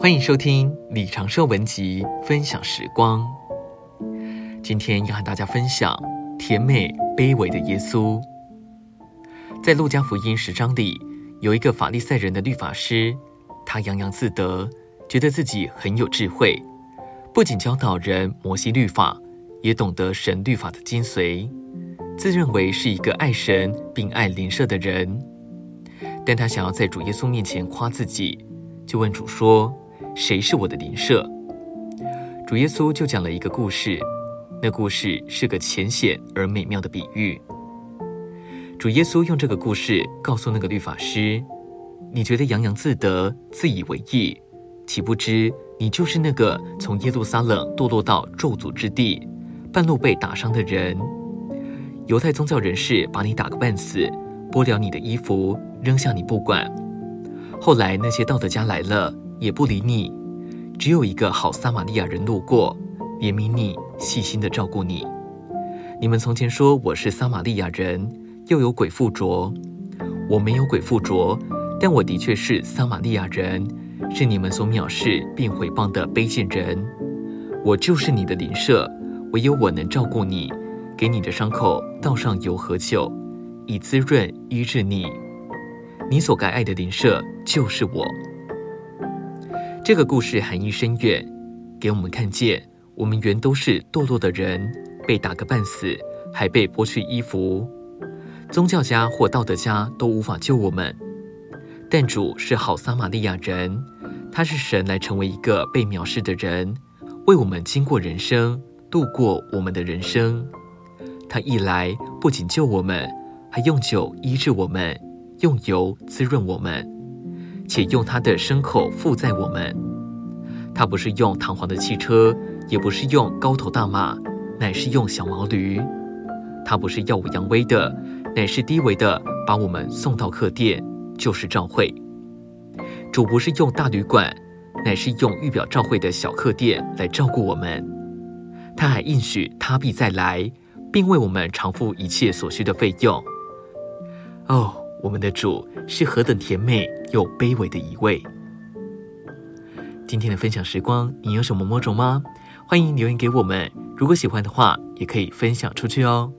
欢迎收听李长寿文集分享时光。今天要和大家分享甜美卑微的耶稣。在路加福音十章里，有一个法利赛人的律法师，他洋洋自得，觉得自己很有智慧，不仅教导人摩西律法，也懂得神律法的精髓，自认为是一个爱神并爱邻舍的人。但他想要在主耶稣面前夸自己，就问主说。谁是我的邻舍？主耶稣就讲了一个故事，那故事是个浅显而美妙的比喻。主耶稣用这个故事告诉那个律法师：“你觉得洋洋自得、自以为意，岂不知你就是那个从耶路撒冷堕落到咒诅之地，半路被打伤的人？犹太宗教人士把你打个半死，剥了你的衣服，扔下你不管。后来那些道德家来了。”也不理你，只有一个好撒玛利亚人路过，怜悯你，细心的照顾你。你们从前说我是撒玛利亚人，又有鬼附着，我没有鬼附着，但我的确是撒玛利亚人，是你们所藐视并毁谤的卑贱人。我就是你的邻舍，唯有我能照顾你，给你的伤口倒上油和酒，以滋润医治你。你所该爱的邻舍就是我。这个故事含义深远，给我们看见，我们原都是堕落的人，被打个半死，还被剥去衣服。宗教家或道德家都无法救我们，但主是好撒玛利亚人，他是神来成为一个被藐视的人，为我们经过人生，度过我们的人生。他一来，不仅救我们，还用酒医治我们，用油滋润我们。且用他的牲口负载我们，他不是用堂皇的汽车，也不是用高头大马，乃是用小毛驴。他不是耀武扬威的，乃是低微的，把我们送到客店，就是教会。主不是用大旅馆，乃是用预表教会的小客店来照顾我们。他还应许他必再来，并为我们偿付一切所需的费用。哦。我们的主是何等甜美又卑微的一位。今天的分享时光，你有什么摸着吗？欢迎留言给我们。如果喜欢的话，也可以分享出去哦。